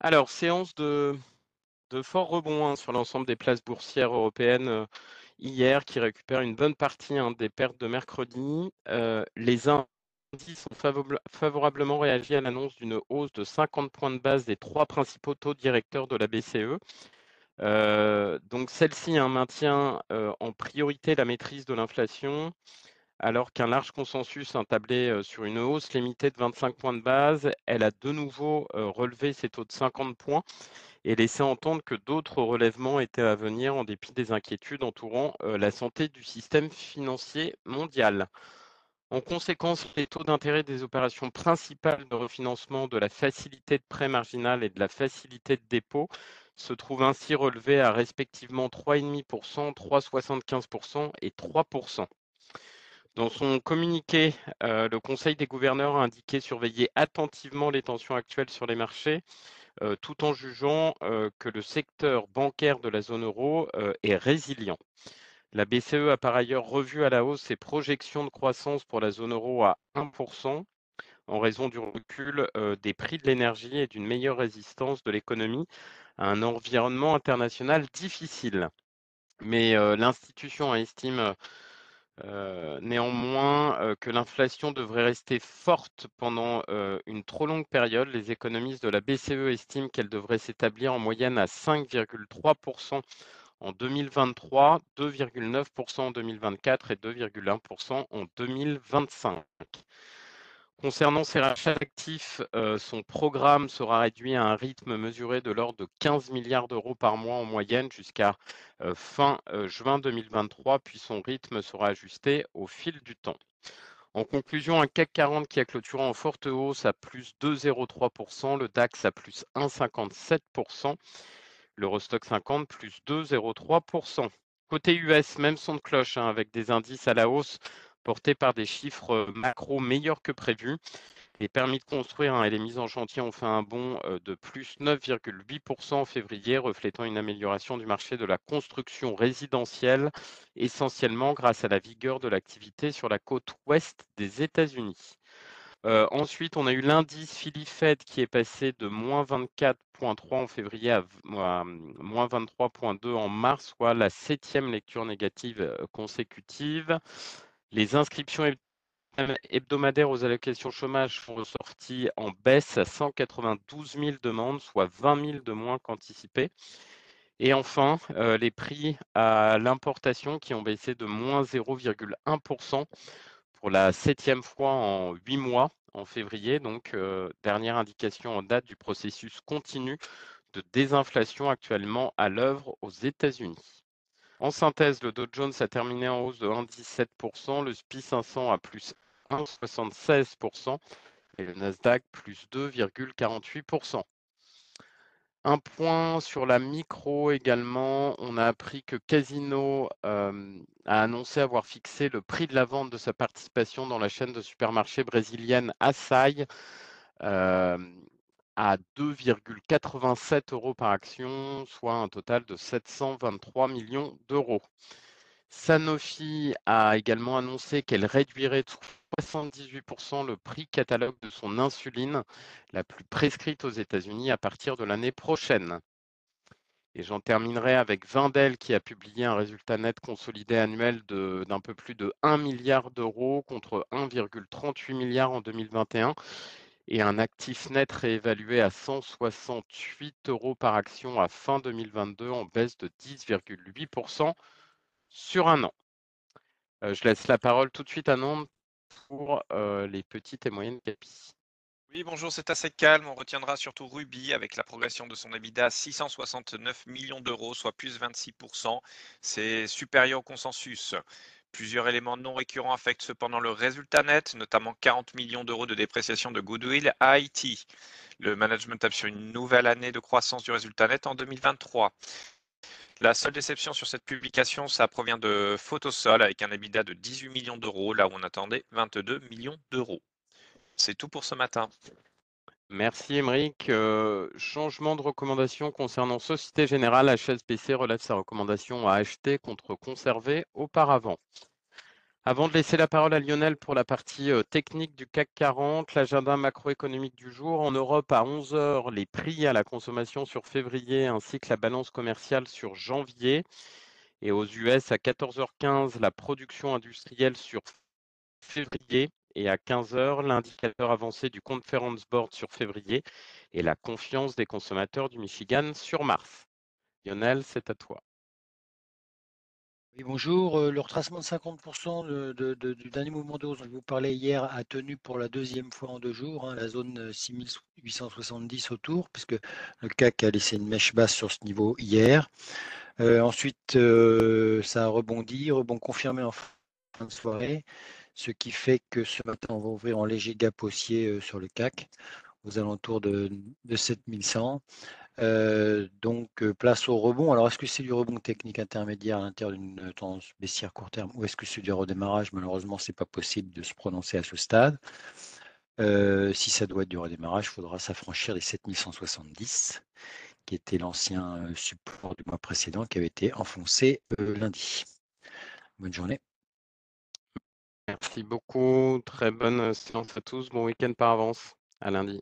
Alors, séance de, fort rebond hein, sur l'ensemble des places boursières européennes euh, hier, qui récupèrent une bonne partie hein, des pertes de mercredi. Euh, les indices ont favorablement réagi à l'annonce d'une hausse de 50 points de base des trois principaux taux directeurs de la BCE. Euh, donc celle-ci hein, maintient en priorité la maîtrise de l'inflation, alors qu'un large consensus a tablé sur une hausse limitée de 25 points de base. Elle a de nouveau relevé ses taux de 50 points et laissé entendre que d'autres relèvements étaient à venir en dépit des inquiétudes entourant la santé du système financier mondial. En conséquence, les taux d'intérêt des opérations principales de refinancement de la facilité de prêt marginal et de la facilité de dépôt se trouvent ainsi relevés à respectivement 3,5%, 3,75% et 3%. Dans son communiqué, euh, le Conseil des gouverneurs a indiqué surveiller attentivement les tensions actuelles sur les marchés, euh, tout en jugeant euh, que le secteur bancaire de la zone euro est résilient. La BCE a par ailleurs revu à la hausse ses projections de croissance pour la zone euro à 1% en raison du recul des prix de l'énergie et d'une meilleure résistance de l'économie à un environnement international difficile. Mais l'institution estime néanmoins, que l'inflation devrait rester forte pendant une trop longue période, les économistes de la BCE estiment qu'elle devrait s'établir en moyenne à 5,3% en 2023, 2,9% en 2024 et 2,1% en 2025. Concernant ses rachats actifs, euh, son programme sera réduit à un rythme mesuré de l'ordre de 15 milliards d'euros par mois en moyenne jusqu'à euh, fin euh, juin 2023, puis son rythme sera ajusté au fil du temps. En conclusion, un CAC 40 qui a clôturé en forte hausse à plus 2,03%, le DAX à plus 1,57%, l'Eurostock 50 plus 2,03%. Côté US, même son de cloche hein, avec des indices à la hausse porté par des chiffres macro meilleurs que prévu. Les permis de construire hein, et les mises en chantier ont fait un bond de plus 9,8% en février, reflétant une amélioration du marché de la construction résidentielle, essentiellement grâce à la vigueur de l'activité sur la côte ouest des États-Unis. ensuite, on a eu l'indice Philly Fed qui est passé de moins 24,3 en février à moins 23,2 en mars, soit la septième lecture négative consécutive. Les inscriptions hebdomadaires aux allocations chômage sont ressorties en baisse à 192 000 demandes, soit 20 000 de moins qu'anticipé. Et enfin, euh, les prix à l'importation qui ont baissé de moins 0,1% pour la septième fois en huit mois en février. Donc, euh, dernière indication en date du processus continu de désinflation actuellement à l'œuvre aux États-Unis. En synthèse, le Dow Jones a terminé en hausse de 1,17%, le SPI 500 à plus 1,76% et le Nasdaq plus 2,48%. Un point sur la micro également, on a appris que Casino euh, a annoncé avoir fixé le prix de la vente de sa participation dans la chaîne de supermarchés brésilienne Açaí euh, à 2,87 euros par action, soit un total de 723 millions d'euros. Sanofi a également annoncé qu'elle réduirait de 78% le prix catalogue de son insuline, la plus prescrite aux États-Unis, à partir de l'année prochaine. Et j'en terminerai avec Vindel qui a publié un résultat net consolidé annuel d'un peu plus de 1 milliard d'euros contre 1,38 milliard en 2021 et un actif net réévalué à 168 euros par action à fin 2022 en baisse de 10,8% sur un an. Euh, je laisse la parole tout de suite à Nantes pour euh, les petites et moyennes capis. Oui, bonjour, c'est assez calme. On retiendra surtout Ruby avec la progression de son EBITDA à 669 millions d'euros, soit plus 26%. C'est supérieur au consensus. Plusieurs éléments non récurrents affectent cependant le résultat net, notamment 40 millions d'euros de dépréciation de goodwill à IT. Le management tape sur une nouvelle année de croissance du résultat net en 2023. La seule déception sur cette publication, ça provient de Photosol avec un EBITDA de 18 millions d'euros, là où on attendait 22 millions d'euros. C'est tout pour ce matin. Merci Émeric. Euh, changement de recommandation concernant Société Générale, HSBC relève sa recommandation à acheter contre conserver auparavant. Avant de laisser la parole à Lionel pour la partie technique du CAC 40, l'agenda macroéconomique du jour. En Europe, à 11 heures, les prix à la consommation sur février ainsi que la balance commerciale sur janvier. Et aux US, à 14h15, la production industrielle sur février. Et à 15 heures, l'indicateur avancé du Conference Board sur février et la confiance des consommateurs du Michigan sur mars. Lionel, c'est à toi. Oui, bonjour. Le retracement de 50% de, du dernier mouvement de hausse dont je vous parlais hier a tenu pour la deuxième fois en deux jours, hein, la zone 6870 autour, puisque le CAC a laissé une mèche basse sur ce niveau hier. ensuite, ça a rebondi, rebond confirmé en fin de soirée, ce qui fait que ce matin, on va ouvrir en léger gap haussier sur le CAC aux alentours de, de 7100 donc, place au rebond. Alors, est-ce que c'est du rebond technique intermédiaire à l'intérieur d'une tendance baissière court terme ou est-ce que c'est du redémarrage? Malheureusement, ce n'est pas possible de se prononcer à ce stade. si ça doit être du redémarrage, il faudra s'affranchir des 7170, qui était l'ancien support du mois précédent, qui avait été enfoncé lundi. Bonne journée. Merci beaucoup. Très bonne séance à tous. Bon week-end par avance. À lundi.